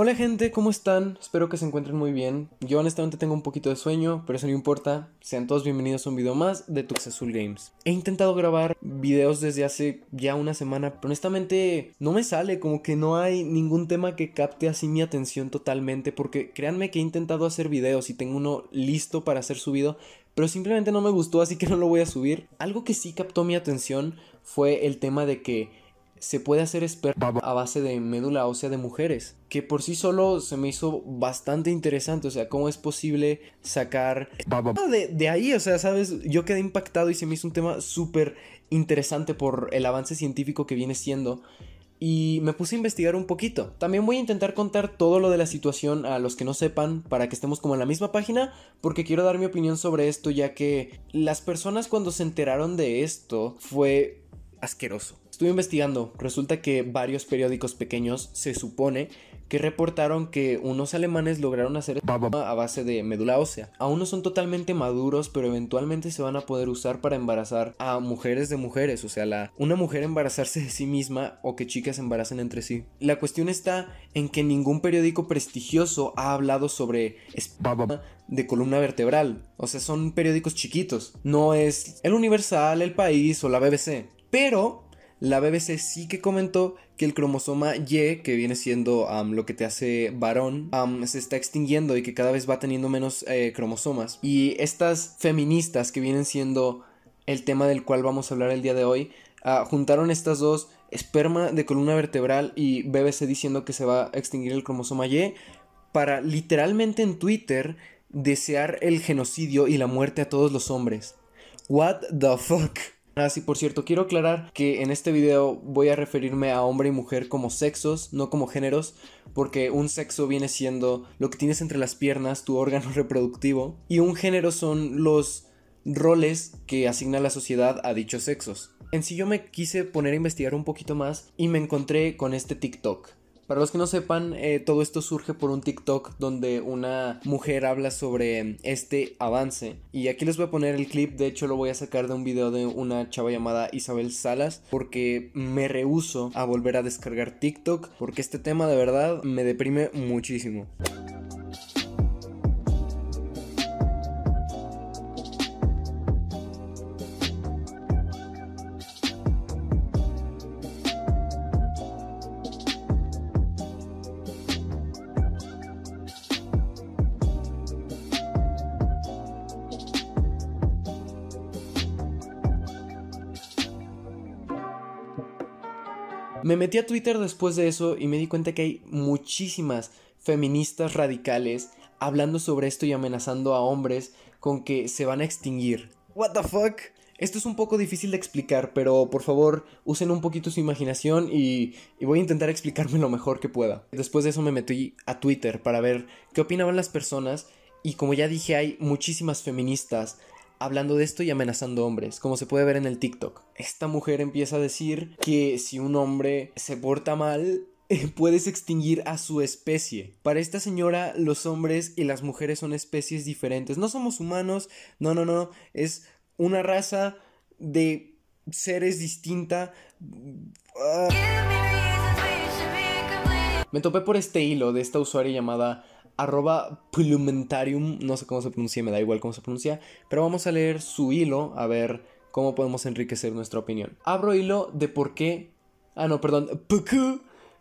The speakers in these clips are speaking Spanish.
Hola gente, ¿cómo están? Espero que se encuentren muy bien. Yo honestamente tengo un poquito de sueño, pero eso no importa. Sean todos bienvenidos a un video más de Tuxazul Games. He intentado grabar videos desde hace ya una semana, pero honestamente no me sale, como que no hay ningún tema que capte así mi atención totalmente, porque créanme que he intentado hacer videos y tengo uno listo para ser subido, pero simplemente no me gustó, así que no lo voy a subir. Algo que sí captó mi atención fue el tema de que se puede hacer esperma a base de médula ósea de mujeres, que por sí solo se me hizo bastante interesante, o sea, cómo es posible sacar de, de ahí, o sea, sabes, yo quedé impactado y se me hizo un tema súper interesante por el avance científico que viene siendo. Y me puse a investigar un poquito. También voy a intentar contar todo lo de la situación a los que no sepan para que estemos como en la misma página porque quiero dar mi opinión sobre esto ya que las personas cuando se enteraron de esto fue asqueroso. Estuve investigando, resulta que varios periódicos pequeños se supone que reportaron que unos alemanes lograron hacer a base de médula ósea. Aún no son totalmente maduros, pero eventualmente se van a poder usar para embarazar a mujeres de mujeres, o sea, la, una mujer embarazarse de sí misma o que chicas embaracen entre sí. La cuestión está en que ningún periódico prestigioso ha hablado sobre de columna vertebral, o sea, son periódicos chiquitos, no es el Universal, el País o la BBC. Pero la BBC sí que comentó que el cromosoma Y, que viene siendo lo que te hace varón, se está extinguiendo y que cada vez va teniendo menos eh, cromosomas. Y estas feministas que vienen siendo el tema del cual vamos a hablar el día de hoy, ah, juntaron estas dos, esperma de columna vertebral y BBC diciendo que se va a extinguir el cromosoma Y, para literalmente en Twitter desear el genocidio y la muerte a todos los hombres. What the fuck? Ah, sí, por cierto, quiero aclarar que en este video voy a referirme a hombre y mujer como sexos, no como géneros, porque un sexo viene siendo lo que tienes entre las piernas, tu órgano reproductivo, y un género son los roles que asigna la sociedad a dichos sexos. En sí yo me quise poner a investigar un poquito más y me encontré con este TikTok. Para los que no sepan, eh, todo esto surge por un TikTok donde una mujer habla sobre este avance. Y aquí les voy a poner el clip, de hecho lo voy a sacar de un video de una chava llamada Isabel Salas, porque me rehuso a volver a descargar TikTok, porque este tema de verdad me deprime muchísimo. Me metí a Twitter después de eso y me di cuenta que hay muchísimas feministas radicales hablando sobre esto y amenazando a hombres con que se van a extinguir. What the fuck? Esto es un poco difícil de explicar, pero por favor usen un poquito su imaginación y, y, voy a intentar explicarme lo mejor que pueda. Después de eso me metí a Twitter para ver qué opinaban las personas y como ya dije hay muchísimas feministas hablando de esto y amenazando hombres, como se puede ver en el TikTok. Esta mujer empieza a decir que si un hombre se porta mal, puedes extinguir a su especie. Para esta señora, los hombres y las mujeres son especies diferentes. No somos humanos, no, no, no, es una raza de seres distinta. Me topé por este hilo de esta usuaria llamada arroba plumentarium, no sé cómo se pronuncia, me da igual cómo se pronuncia, pero vamos a leer su hilo a ver cómo podemos enriquecer nuestra opinión. Abro hilo de por qué, ah no, perdón,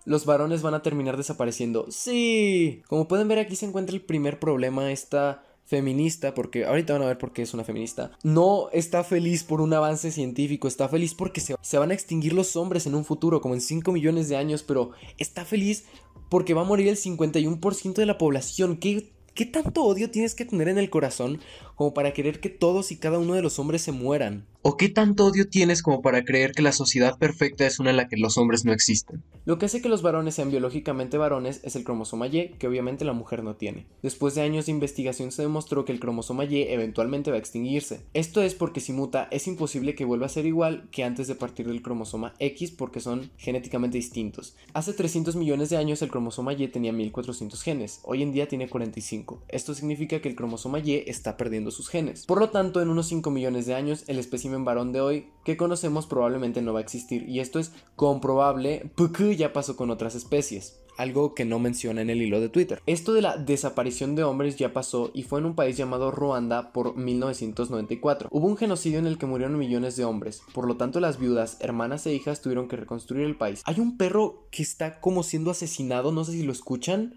los varones van a terminar desapareciendo. Sí, como pueden ver aquí se encuentra el primer problema, esta feminista, porque ahorita van a ver por qué es una feminista, no está feliz por un avance científico, está feliz porque se, se, van a extinguir los hombres en un futuro, como en 5 millones de años, pero está feliz porque va a morir el 51% de la población. ¿Qué, ¿Qué tanto odio tienes que tener en el corazón como para querer que todos y cada uno de los hombres se mueran? ¿O qué tanto odio tienes como para creer que la sociedad perfecta es una en la que los hombres no existen? Lo que hace que los varones sean biológicamente varones es el cromosoma Y, que obviamente la mujer no tiene. Después de años de investigación se demostró que el cromosoma Y eventualmente va a extinguirse. Esto es porque si muta es imposible que vuelva a ser igual que antes de partir del cromosoma X porque son genéticamente distintos. Hace 300 millones de años el cromosoma Y tenía 1400 genes, hoy en día tiene 45. Esto significa que el cromosoma Y está perdiendo sus genes. Por lo tanto, en unos 5 millones de años el espécimen varón de hoy que conocemos probablemente no va a existir y esto es comprobable porque ya pasó con otras especies. algo que no menciona en el hilo de Twitter. Esto de la desaparición de hombres ya pasó y fue en un país llamado Ruanda por 1994. Hubo un genocidio en el que murieron millones de hombres, por lo tanto las viudas, hermanas e hijas tuvieron que reconstruir el país. Hay un perro que está como siendo asesinado, no sé si lo escuchan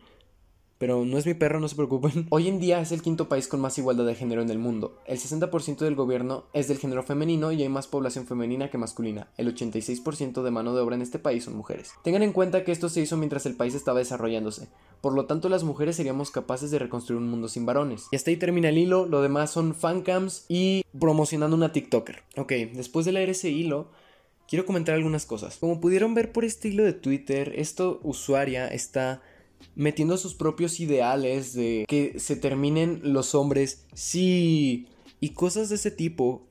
pero no es mi perro, no se preocupen. Hoy en día es el quinto país con más igualdad de género en el mundo. El 60% del gobierno es del género femenino y hay más población femenina que masculina. El 86% de mano de obra en este país son mujeres. Tengan en cuenta que esto se hizo mientras el país estaba desarrollándose. Por lo tanto, las mujeres seríamos capaces de reconstruir un mundo sin varones. Y hasta ahí termina el hilo, lo demás son fancams y promocionando una TikToker. Ok, después de leer ese hilo, quiero comentar algunas cosas. Como pudieron ver por este hilo de Twitter, esta usuaria está metiendo sus propios ideales de que se terminen los hombres, sí, y cosas de ese tipo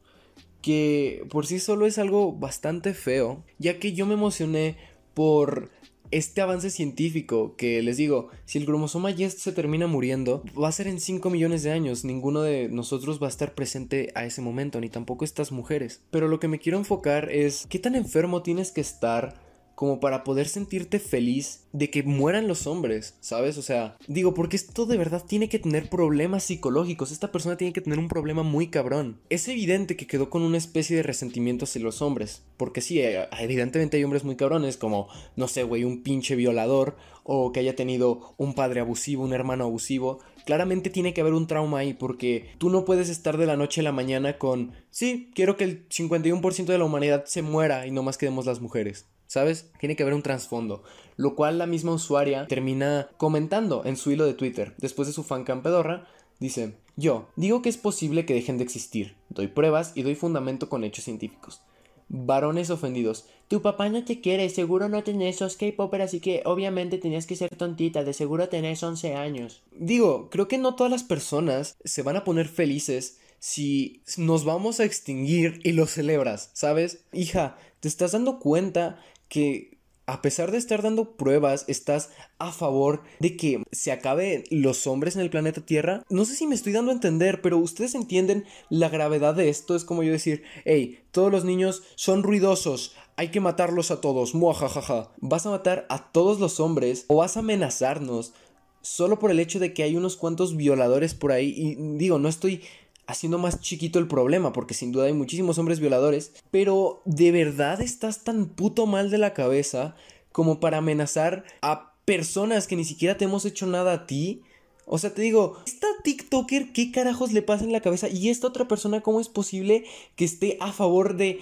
que por sí solo es algo bastante feo, ya que yo me emocioné por este avance científico que les digo, si el cromosoma Y se termina muriendo, va a ser en 5 millones de años, ninguno de nosotros va a estar presente a ese momento, ni tampoco estas mujeres. Pero lo que me quiero enfocar es qué tan enfermo tienes que estar como para poder sentirte feliz de que mueran los hombres, ¿sabes? O sea, digo, porque esto de verdad tiene que tener problemas psicológicos, esta persona tiene que tener un problema muy cabrón. Es evidente que quedó con una especie de resentimiento hacia los hombres, porque sí, eh, evidentemente hay hombres muy cabrones, como, no sé, güey, un pinche violador, o que haya tenido un padre abusivo, un hermano abusivo, claramente tiene que haber un trauma ahí porque tú no puedes estar de la noche a la mañana con, sí, quiero que el 51% de la humanidad se muera y no más quedemos las mujeres. ¿Sabes? Tiene que haber un trasfondo. Lo cual la misma usuaria termina comentando en su hilo de Twitter. Después de su fan campedorra, dice: Yo digo que es posible que dejen de existir. Doy pruebas y doy fundamento con hechos científicos. Varones ofendidos. Tu papá no te quiere, seguro no tenés, sos K-Popper, así que obviamente tenías que ser tontita, de seguro tenés 11 años. Digo, creo que no todas las personas se van a poner felices si nos vamos a extinguir y lo celebras, ¿sabes? Hija, te estás dando cuenta que a pesar de estar dando pruebas, estás a favor de que se acabe los hombres en el planeta Tierra. No sé si me estoy dando a entender, pero ustedes entienden la gravedad de esto. Es como yo decir, hey, todos los niños son ruidosos, hay que matarlos a todos, muajajaja. ¿Vas a matar a todos los hombres o vas a amenazarnos solo por el hecho de que hay unos cuantos violadores por ahí? Y digo, no estoy haciendo más chiquito el problema, porque sin duda hay muchísimos hombres violadores, pero ¿de verdad estás tan puto mal de la cabeza como para amenazar a personas que ni siquiera te hemos hecho nada a ti? O sea, te digo, esta TikToker, ¿qué carajos le pasa en la cabeza? Y esta otra persona, ¿cómo es posible que esté a favor de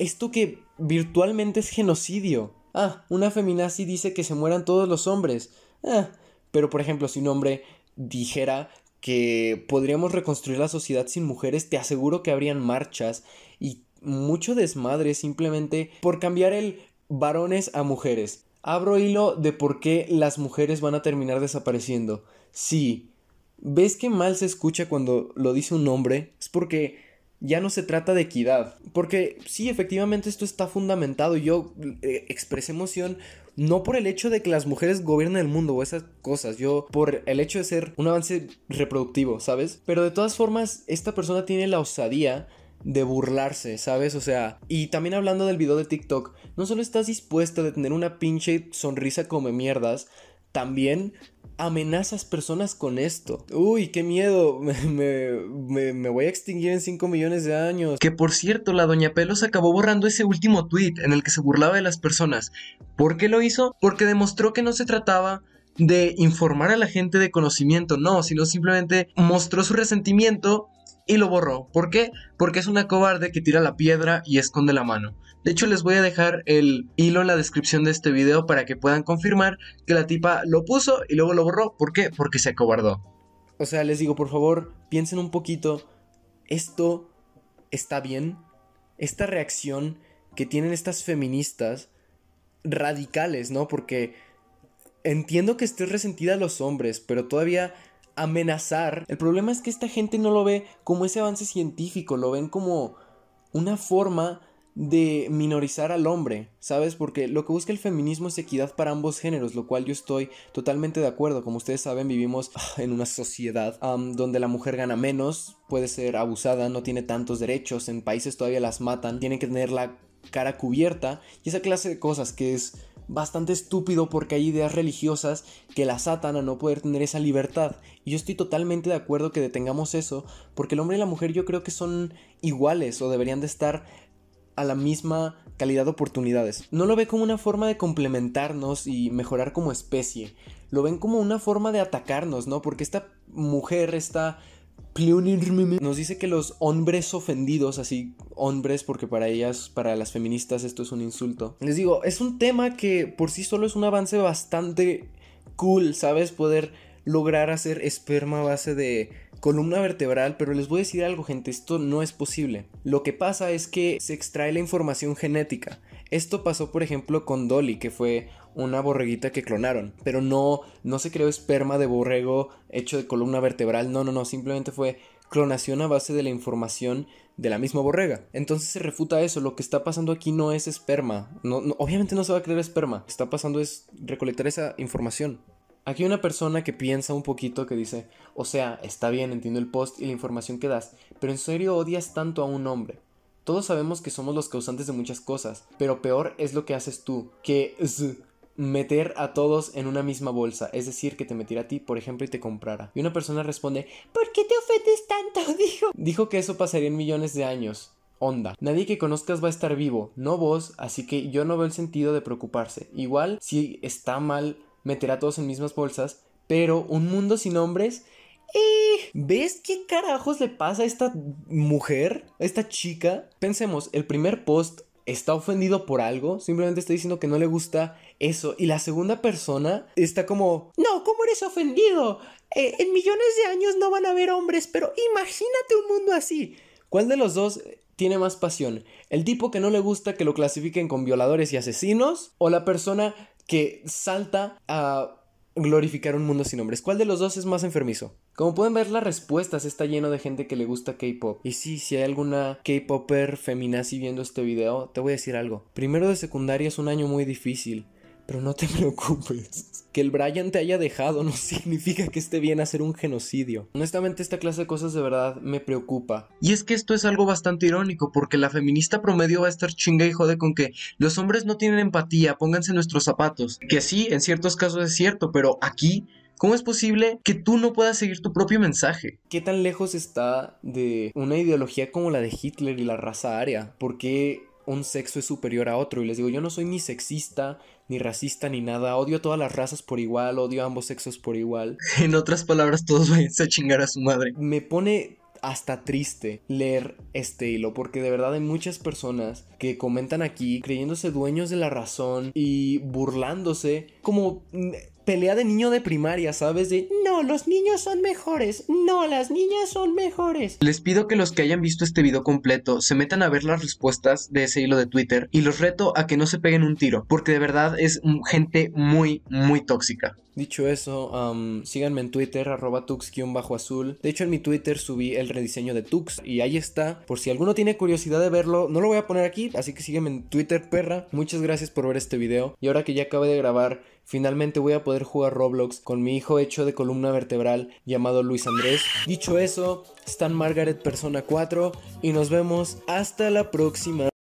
esto que virtualmente es genocidio? Ah, una feminazi dice que se mueran todos los hombres. Ah, pero por ejemplo, si un hombre dijera que podríamos reconstruir la sociedad sin mujeres, te aseguro que habrían marchas y mucho desmadre simplemente por cambiar el varones a mujeres. Abro hilo de por qué las mujeres van a terminar desapareciendo. Sí, ¿ves que mal se escucha cuando lo dice un hombre? Es porque ya no se trata de equidad. Porque sí, efectivamente esto está fundamentado. Yo eh, expresé emoción no por el hecho de que las mujeres gobiernen el mundo o esas cosas, yo por el hecho de ser un avance reproductivo, ¿sabes? Pero de todas formas, esta persona tiene la osadía de burlarse, ¿sabes? O sea, y también hablando del video de TikTok, no solo estás dispuesto a tener una pinche sonrisa come mierdas, también amenazas personas con esto. Uy, qué miedo. Me, me, voy a extinguir en 5 millones de años. Que por cierto, la doña Pelos acabó borrando ese último tweet en el que se burlaba de las personas. ¿Por qué lo hizo? Porque demostró que no se trataba de informar a la gente de conocimiento, no, sino simplemente mostró su resentimiento y lo borró. ¿Por qué? Porque es una cobarde que tira la piedra y esconde la mano. De hecho, les voy a dejar el hilo en la descripción de este video para que puedan confirmar que la tipa lo puso y luego lo borró. ¿Por qué? Porque se acobardó. O sea, les digo, por favor, piensen un poquito. ¿Esto está bien? Esta reacción que tienen estas feministas radicales, ¿no? Porque entiendo que estés resentida a los hombres, pero todavía amenazar. El problema es que esta gente no lo ve como ese avance científico, lo ven como una forma de minorizar al hombre, ¿sabes? Porque lo que busca el feminismo es equidad para ambos géneros, lo cual yo estoy totalmente de acuerdo. Como ustedes saben, vivimos ah, en una sociedad donde la mujer gana menos, puede ser abusada, no tiene tantos derechos, en países todavía las matan, tiene que tener la cara cubierta y esa clase de cosas que es bastante estúpido porque hay ideas religiosas que las atan a no poder tener esa libertad. Y yo estoy totalmente de acuerdo que detengamos eso, porque el hombre y la mujer yo creo que son iguales o deberían de estar a la misma calidad de oportunidades. No lo ve como una forma de complementarnos y mejorar como especie. Lo ven como una forma de atacarnos, ¿no? Porque esta mujer, esta nos dice que los hombres ofendidos, así hombres, porque para ellas, para las feministas esto es un insulto. Les digo, es un tema que por sí solo es un avance bastante cool, ¿sabes? Poder lograr hacer esperma a base de columna vertebral, pero les voy a decir algo, gente, esto no es posible. Lo que pasa es que se extrae la información genética. Esto pasó, por ejemplo, con Dolly, que fue una borreguita que clonaron, pero no, no se creó esperma de borrego hecho de columna vertebral, no, no, no, simplemente fue clonación a base de la información de la misma borrega. Entonces se refuta eso, lo que está pasando aquí no es esperma, obviamente no se va a crear esperma, lo que está pasando es recolectar esa información. Aquí una persona que piensa un poquito que dice, o sea, está bien, entiendo el post y la información que das, pero en serio odias tanto a un hombre. Todos sabemos que somos los causantes de muchas cosas, pero peor es lo que haces tú, que es meter a todos en una misma bolsa, es decir, que te metiera a ti, por ejemplo, y te comprara. Y una persona responde, ¿por qué te ofendes tanto? Dijo. Dijo que eso pasaría en millones de años. Onda. Nadie que conozcas va a estar vivo, no vos, así que yo no veo el sentido de preocuparse. Igual, si está mal meter a todos en mismas bolsas, pero un mundo sin hombres eh, ¿Ves qué carajos le pasa a esta mujer? A esta chica. Pensemos, el primer post está ofendido por algo, simplemente está diciendo que no le gusta eso. Y la segunda persona está como, no, ¿cómo eres ofendido? Eh, en millones de años no van a haber hombres, pero imagínate un mundo así. ¿Cuál de los dos tiene más pasión? ¿El tipo que no le gusta que lo clasifiquen con violadores y asesinos? ¿O la persona que salta a glorificar un mundo sin hombres. ¿Cuál de los dos es más enfermizo? Como pueden ver, las respuestas está lleno de gente que le gusta K-pop. Y sí, si hay alguna K-popper feminazi viendo este video, te voy a decir algo. Primero de secundaria es un año muy difícil. Pero no te preocupes. Que el Brian te haya dejado no significa que esté bien hacer un genocidio. Honestamente esta clase de cosas de verdad me preocupa. Y es que esto es algo bastante irónico porque la feminista promedio va a estar chinga y jode con que los hombres no tienen empatía, pónganse nuestros zapatos. Que sí, en ciertos casos es cierto, pero aquí ¿Cómo es posible que tú no puedas seguir tu propio mensaje? ¿Qué tan lejos está de una ideología como la de Hitler y la raza aria? ¿Por qué un sexo es superior a otro. Y les digo, yo no soy ni sexista, ni racista, ni nada. Odio a todas las razas por igual, odio a ambos sexos por igual. En otras palabras, todos vayan a chingar a su madre. Me pone hasta triste leer este hilo porque de verdad hay muchas personas que comentan aquí creyéndose dueños de la razón y burlándose como pelea de niño de primaria, ¿sabes? De no, los niños son mejores, no, las niñas son mejores. Les pido que los que hayan visto este video completo se metan a ver las respuestas de ese hilo de Twitter y los reto a que no se peguen un tiro, porque de verdad es gente muy, muy tóxica. Dicho eso, síganme en Twitter, arroba tux-azul. De hecho, en mi Twitter subí el rediseño de Tux y ahí está. Por si alguno tiene curiosidad de verlo, no lo voy a poner aquí, así que sígueme en Twitter, perra. Muchas gracias por ver este video. Y ahora que ya acabé de grabar, finalmente voy a poder jugar Roblox con mi hijo hecho de columna vertebral llamado Luis Andrés. Dicho eso, Stan Margaret Persona 4 y nos vemos hasta la próxima.